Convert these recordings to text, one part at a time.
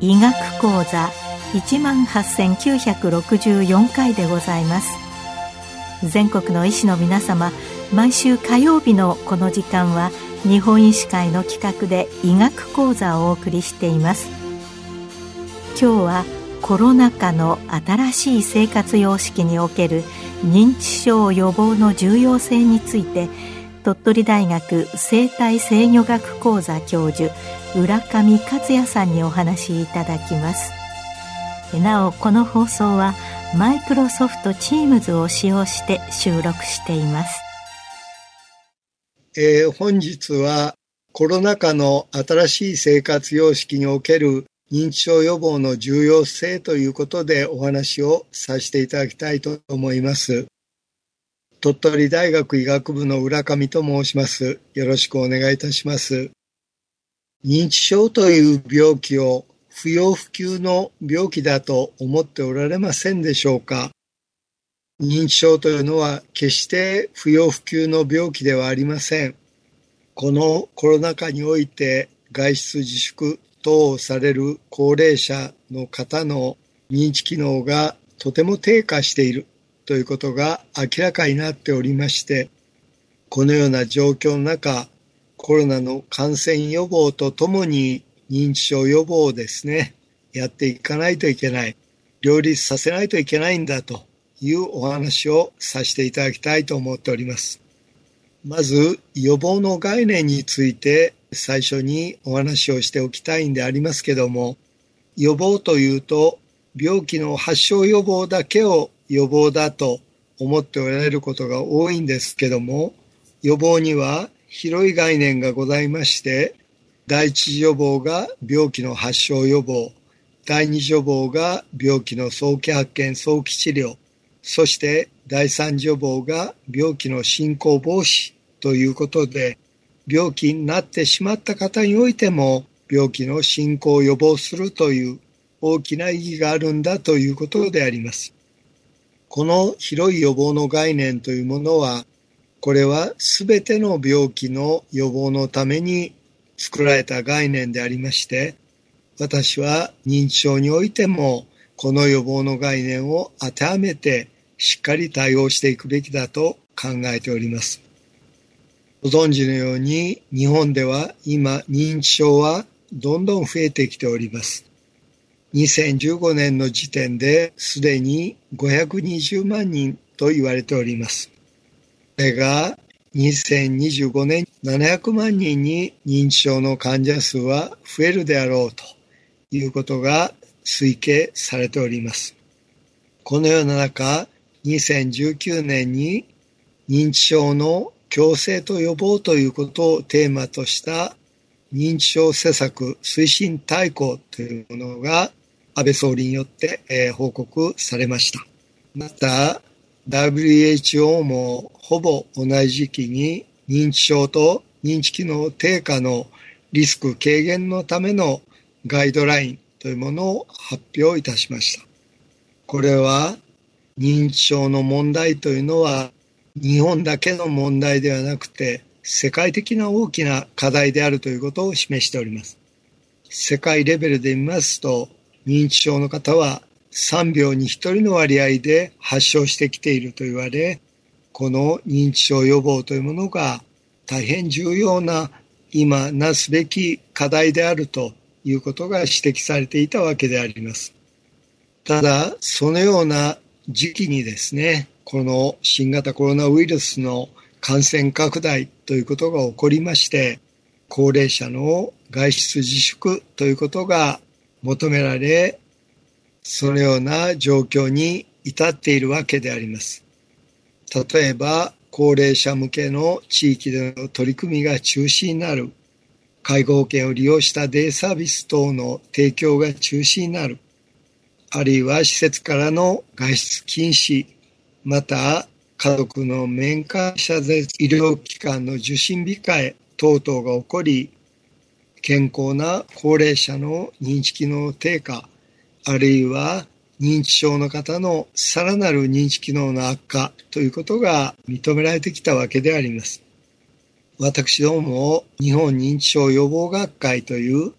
医学講座一万八千九百六十四回でございます。全国の医師の皆様毎週火曜日のこの時間は日本医師会の企画で医学講座をお送りしています。今日はコロナ禍の新しい生活様式における認知症予防の重要性について鳥取大学生態制御学講座教授浦上克也さんにお話しいただきます。なおこの放送はマイクロソフトチームズを使用して収録しています、えー、本日はコロナ禍の新しい生活様式における認知症予防の重要性ということでお話をさせていただきたいと思います。鳥取大学医学部の浦上と申します。よろしくお願いいたします。認知症という病気を不要不急の病気だと思っておられませんでしょうか？認知症というのは決して不要不急の病気ではありません。このコロナ禍において外出自粛等をされる高齢者の方の認知機能がとても低下しているということが明らかになっておりまして、このような状況の中、コロナの感染予防とともに認知症予防をですね、やっていかないといけない、両立させないといけないんだというお話をさせていただきたいと思っております。まず、予防の概念について最初にお話をしておきたいんでありますけども、予防というと、病気の発症予防だけを予防だと思っておられることが多いんですけども、予防には広い概念がございまして、第一次予防が病気の発症予防、第二次予防が病気の早期発見、早期治療、そして第三次予防が病気の進行防止ということで、病気になってしまった方においても病気の進行を予防するという大きな意義があるんだということであります。この広い予防の概念というものはこれはすべての病気の予防のために作られた概念でありまして、私は認知症においてもこの予防の概念を当てはめてしっかり対応していくべきだと考えております。ご存知のように日本では今認知症はどんどん増えてきております。2015年の時点ですでに520万人と言われております。これが2025年700万人に認知症の患者数は増えるであろうということが推計されております。このような中、2019年に認知症の強制と予防ということをテーマとした認知症施策推進大綱というものが安倍総理によって、報告されました。また、WHO もほぼ同じ時期に認知症と認知機能低下のリスク軽減のためのガイドラインというものを発表いたしました。これは認知症の問題というのは日本だけの問題ではなくて世界的な大きな課題であるということを示しております。世界レベルで見ますと認知症の方は3秒に1人の割合で発症してきていると言われ、この認知症予防というものが大変重要な今なすべき課題であるということが指摘されていたわけであります。ただ、そのような時期にですね、この新型コロナウイルスの感染拡大ということが起こりまして、高齢者の外出自粛ということが求められ、そのような状況に至っているわけであります。例えば、高齢者向けの地域での取り組みが中止になる、介護保険を利用したデイサービス等の提供が中止になる、あるいは施設からの外出禁止、また家族の面会者で医療機関の受診控え等々が起こり、健康な高齢者の認知機能低下、あるいは認知症の方のさらなる認知機能の悪化ということが認められてきたわけであります。私ども日本認知症予防学会という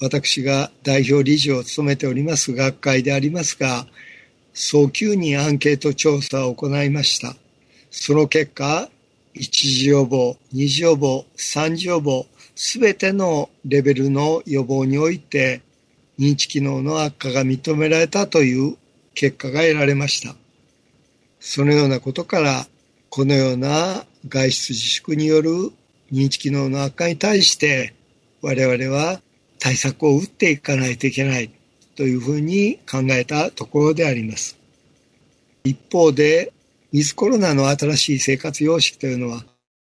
私が代表理事を務めております学会でありますが、早急にアンケート調査を行いました。その結果、一次予防、二次予防、三次予防、すべてのレベルの予防において認知機能の悪化が認められたという結果が得られました。そのようなことから、このような外出自粛による認知機能の悪化に対して我々は対策を打っていかないといけないというふうに考えたところであります。一方で、ウィズコロナの新しい生活様式というのは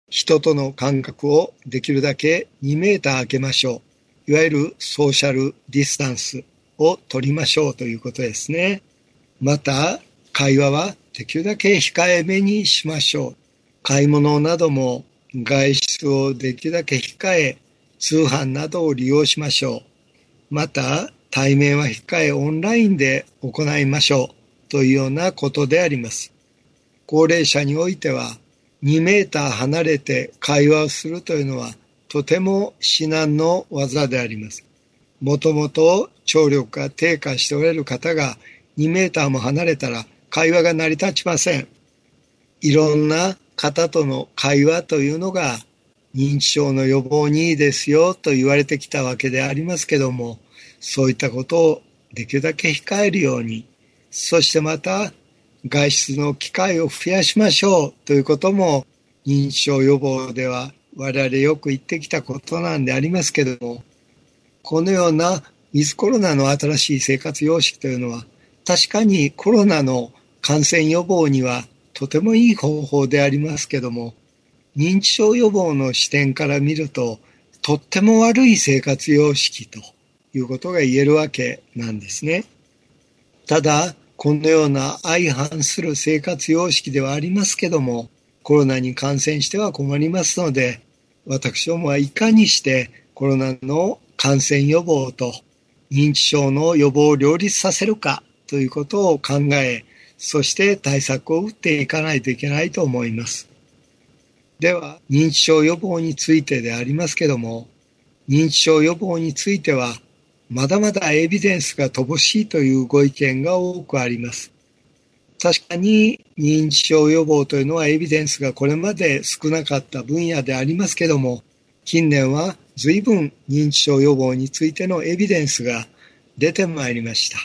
人との間隔をできるだけ2メーター空けましょう。いわゆるソーシャルディスタンスを取りましょうということですね。また、会話はできるだけ控えめにしましょう。買い物なども外出をできるだけ控え、通販などを利用しましょう。また、対面は控えオンラインで行いましょうというようなことであります。高齢者においては2メーター離れて会話をするというのはとても至難の技であります。もともと聴力が低下しておられる方が2メーターも離れたら会話が成り立ちません。いろんな方との会話というのが認知症の予防にいいですよと言われてきたわけでありますけども、そういったことをできるだけ控えるように、そしてまた外出の機会を増やしましょうということも認知症予防では我々よく言ってきたことなんでありますけども、このようなウィズコロナの新しい生活様式というのは確かにコロナの感染予防にはとてもいい方法でありますけども、認知症予防の視点から見ると、とっても悪い生活様式ということが言えるわけなんですね。ただ、このような相反する生活様式ではありますけども、コロナに感染しては困りますので、私どもはいかにしてコロナの感染予防と認知症の予防を両立させるかということを考え、そして対策を打っていかないといけないと思います。では、認知症予防についてでありますけども、認知症予防についてはまだまだエビデンスが乏しいというご意見が多くあります。確かに認知症予防というのはエビデンスがこれまで少なかった分野でありますけども、近年は随分認知症予防についてのエビデンスが出てまいりました。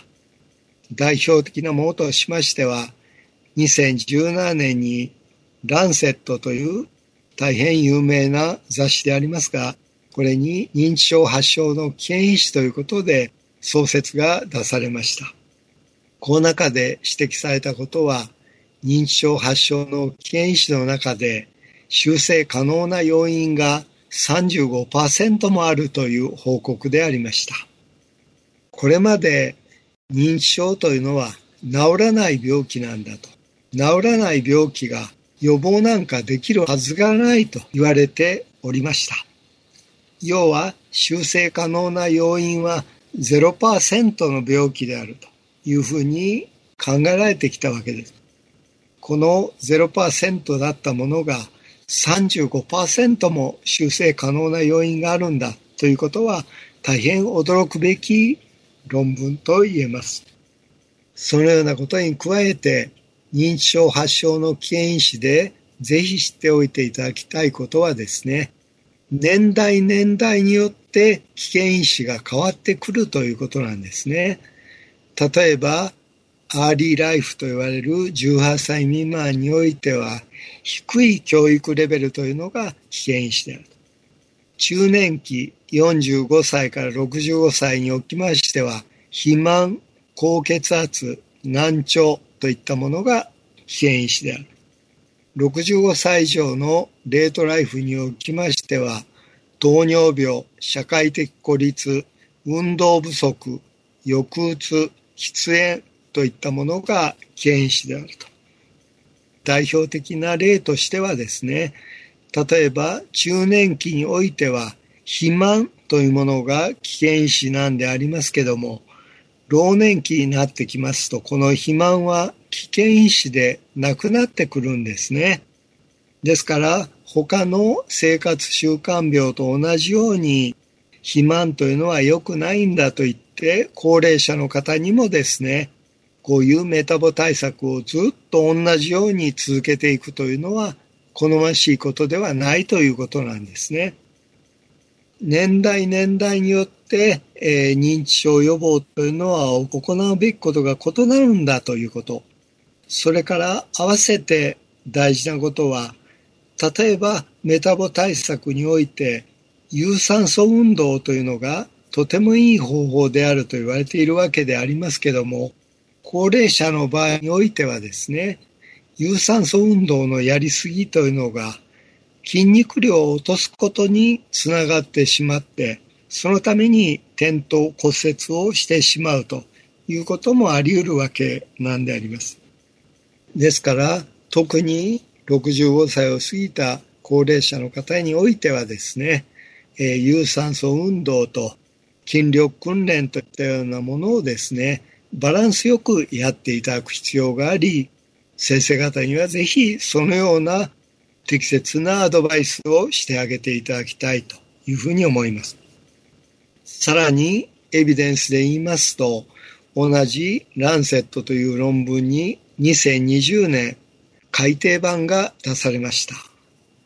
代表的なものとしましては、2017年にランセットという大変有名な雑誌でありますが、これに認知症発症の危険因子ということで創設が出されました。この中で指摘されたことは、認知症発症の危険因子の中で修正可能な要因が35%もあるという報告でありました。これまで認知症というのは治らない病気なんだと。治らない病気が予防なんかできるはずがないと言われておりました。要は修正可能な要因は0%の病気であるというふうに考えられてきたわけです。この0%だったものが35%も修正可能な要因があるんだということは大変驚くべき論文と言えます。そのようなことに加えて認知症発症の危険因子でぜひ知っておいていただきたいことはですね年代年代によって危険因子が変わってくるということなんですね。例えば、アーリーライフと言われる18歳未満においては、低い教育レベルというのが危険因子である。中年期45歳から65歳におきましては、肥満、高血圧、難聴といったものが危険因子である。65歳以上のレートライフにおきましては、糖尿病、社会的孤立、運動不足、抑うつ、喫煙といったものが危険因子であると。代表的な例としてはですね、例えば中年期においては肥満というものが危険因子なんでありますけども、老年期になってきますと、この肥満は危険因子でなくなってくるんですね。ですから、他の生活習慣病と同じように、肥満というのは良くないんだと言って、高齢者の方にもですね、こういうメタボ対策をずっと同じように続けていくというのは、好ましいことではないということなんですね。年代年代によって、えー、認知症予防というのは行うべきことが異なるんだということ。それから合わせて大事なことは、例えばメタボ対策において有酸素運動というのがとてもいい方法であると言われているわけでありますけども、高齢者の場合においてはですね、有酸素運動のやりすぎというのが筋肉量を落とすことにつながってしまって、そのために転倒骨折をしてしまうということもあり得るわけなんであります。ですから、特に65歳を過ぎた高齢者の方においてはですね、えー、有酸素運動と筋力訓練といったようなものをですね、バランスよくやっていただく必要があり、先生方にはぜひそのような適切なアドバイスをしてあげていただきたいというふうに思います。さらにエビデンスで言いますと、同じランセットという論文に2020年改訂版が出されました。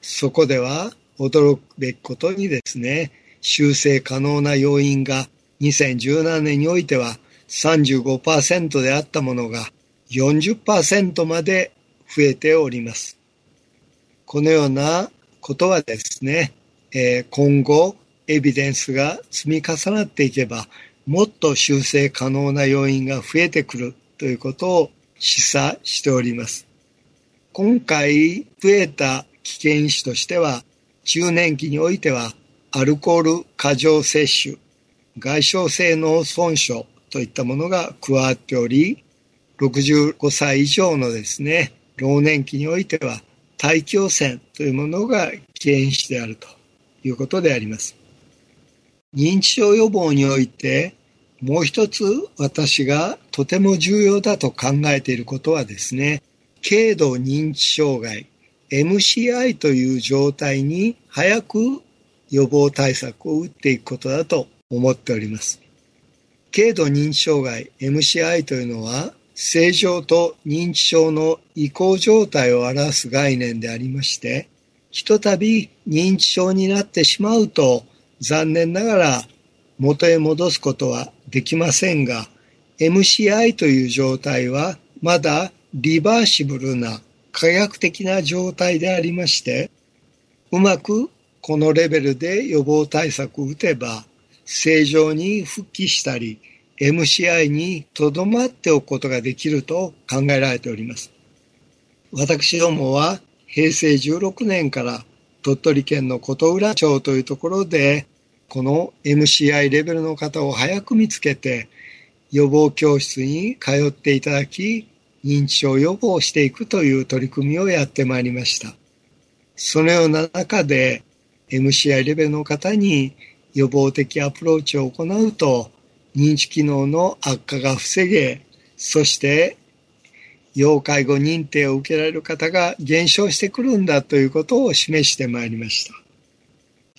そこでは驚くべきことにですね、修正可能な要因が2017年においては35%であったものが40%まで増えております。このようなことはですね、え今後エビデンスが積み重なっていけば、もっと修正可能な要因が増えてくるということを示唆しております。今回増えた危険因子としては、中年期においてはアルコール過剰摂取、外傷性脳損傷といったものが加わっており、65歳以上のですね、老年期においては大気汚染というものが危険子であるということであります。認知症予防においてもう一つ私がとても重要だと考えていることはですね、軽度認知障害 MCI という状態に早く予防対策を打っていくことだと思っております。軽度認知障害 MCI というのは正常と認知症の移行状態を表す概念でありまして、ひとたび認知症になってしまうと残念ながら元へ戻すことはできませんが、MCI という状態はまだリバーシブルな科学的な状態でありまして、うまくこのレベルで予防対策を打てば正常に復帰したり、MCI にとどまっておくことができると考えられております。私どもは平成16年から鳥取県の琴浦町というところでこの MCI レベルの方を早く見つけて予防教室に通っていただき認知症予防していくという取り組みをやってまいりました。そのような中で MCI レベルの方に予防的アプローチを行うと認知機能の悪化が防げ、そして要介護認定を受けられる方が減少してくるんだということを示してまいりました。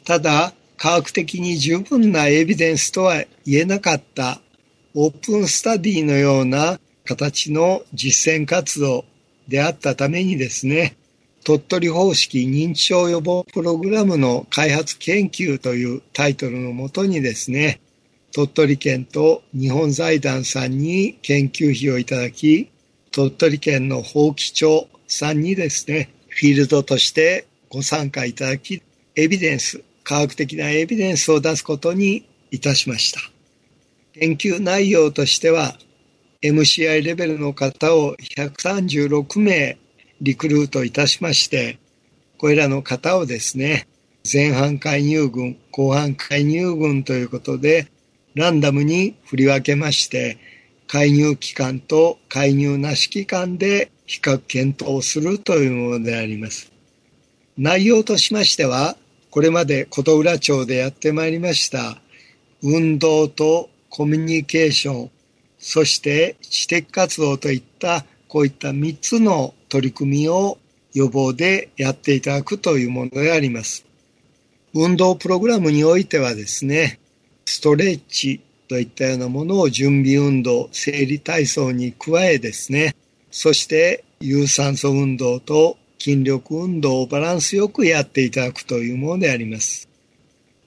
ただ、科学的に十分なエビデンスとは言えなかったオープンスタディのような形の実践活動であったためにですね、鳥取方式認知症予防プログラムの開発研究というタイトルのもとにですね、鳥取県と日本財団さんに研究費をいただき、鳥取県の法規庁さんにですね、フィールドとしてご参加いただき、エビデンス、科学的なエビデンスを出すことにいたしました。研究内容としては、MCI レベルの方を136名リクルートいたしまして、これらの方をですね、前半介入群、後半介入群ということで、ランダムに振り分けまして、介入期間と介入なし期間で比較検討するというものであります。内容としましては、これまで琴浦町でやってまいりました運動とコミュニケーション、そして知的活動といったこういった3つの取り組みを予防でやっていただくというものであります。運動プログラムにおいてはですね、ストレッチといったようなものを準備運動、生理体操に加えですね、そして有酸素運動と筋力運動をバランスよくやっていただくというものであります。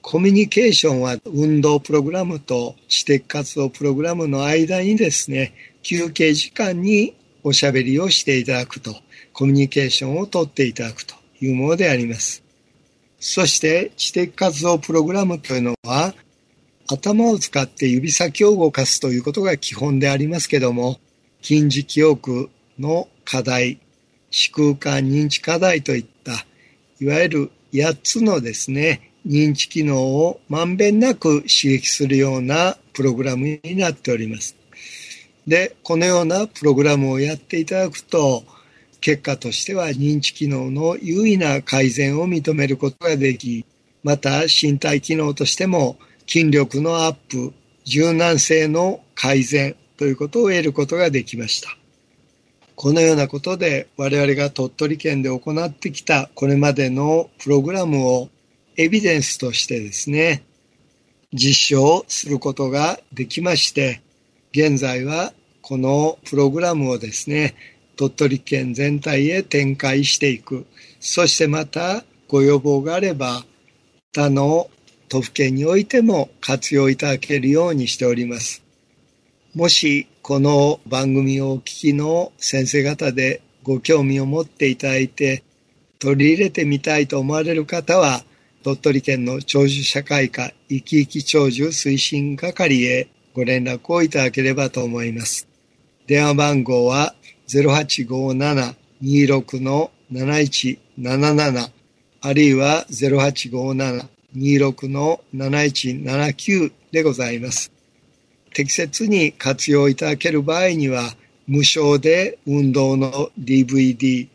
コミュニケーションは運動プログラムと知的活動プログラムの間にですね、休憩時間におしゃべりをしていただくと、コミュニケーションをとっていただくというものであります。そして知的活動プログラムというのは頭を使って指先を動かすということが基本でありますけども、近似記憶の課題、視空間認知課題といった、いわゆる8つのですね、認知機能をまんべんなく刺激するようなプログラムになっております。で、このようなプログラムをやっていただくと、結果としては認知機能の優位な改善を認めることができ、また身体機能としても筋力のアップ、柔軟性の改善ということを得ることができました。このようなことで我々が鳥取県で行ってきたこれまでのプログラムをエビデンスとしてですね、実証することができまして、現在はこのプログラムをですね、鳥取県全体へ展開していく。そしてまたご要望があれば他の都府県においても活用いただけるようにしております。もしこの番組をお聞きの先生方でご興味を持っていただいて取り入れてみたいと思われる方は鳥取県の長寿社会科生き生き長寿推進係へご連絡をいただければと思います。電話番号は0857-26-7177あるいは0857 26-7179でございます。適切に活用いただける場合には、無償で運動の DVD、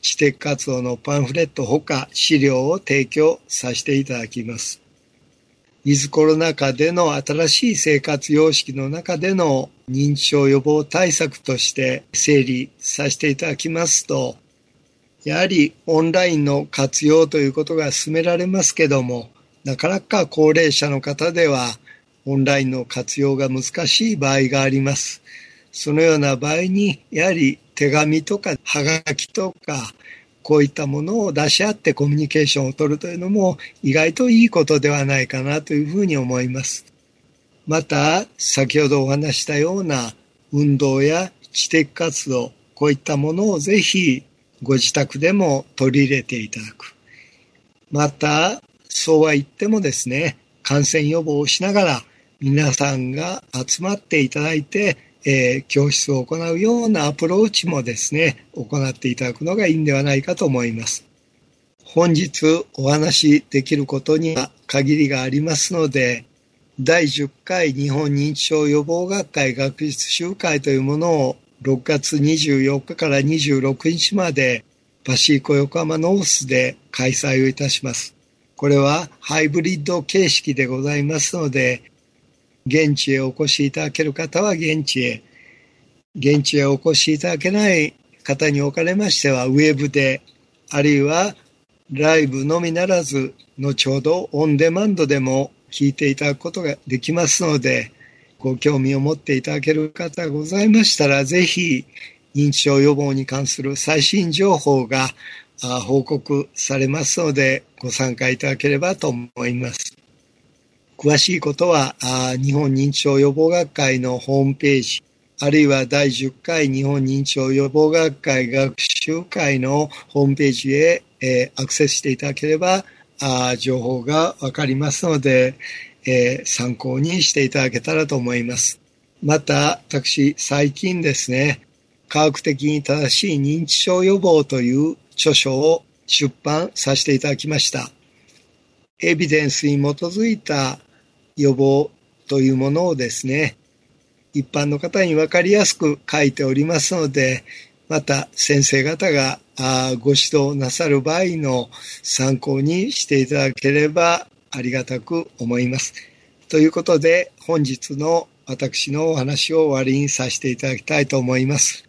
知的活動のパンフレットほか資料を提供させていただきます。ウィズコロナ禍での新しい生活様式の中での認知症予防対策として整理させていただきますと、やはりオンラインの活用ということが進められますけども、なかなか高齢者の方ではオンラインの活用が難しい場合があります。そのような場合に、やはり手紙とかはがきとか、こういったものを出し合ってコミュニケーションを取るというのも意外といいことではないかなというふうに思います。また、先ほどお話したような運動や知的活動、こういったものをぜひご自宅でも取り入れていただく。また、そうは言ってもですね、感染予防をしながら皆さんが集まっていただいて、えー、教室を行うようなアプローチもですね、行っていただくのがいいんではないかと思います。本日お話しできることには限りがありますので、第10回日本認知症予防学会学術集会というものを6月24日から26日までパシーコ横浜ノースで開催をいたします。これはハイブリッド形式でございますので、現地へお越しいただける方は現地へ、現地へお越しいただけない方におかれましては、ウェブで、あるいはライブのみならず、後ほどオンデマンドでも聞いていただくことができますので、ご興味を持っていただける方がございましたら、ぜひ認知症予防に関する最新情報が報告されますので、ご参加いただければと思います。詳しいことは、日本認知症予防学会のホームページ、あるいは第10回日本認知症予防学会学習会のホームページへ、えアクセスしていただければ、情報がわかりますので、え参考にしていただけたらと思います。また、私、最近ですね、科学的に正しい認知症予防という著書を出版させていただきました。エビデンスに基づいた予防というものをですね、一般の方に分かりやすく書いておりますので、また先生方がご指導なさる場合の参考にしていただければありがたく思います。ということで本日の私のお話を終わりにさせていただきたいと思います。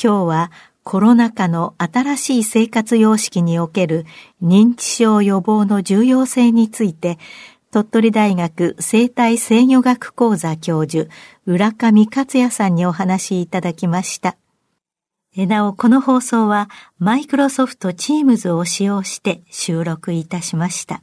今日はコロナ禍の新しい生活様式における認知症予防の重要性について鳥取大学生態制御学講座教授、浦上克也さんにお話しいただきました。なお、この放送はマイクロソフト Teams を使用して収録いたしました。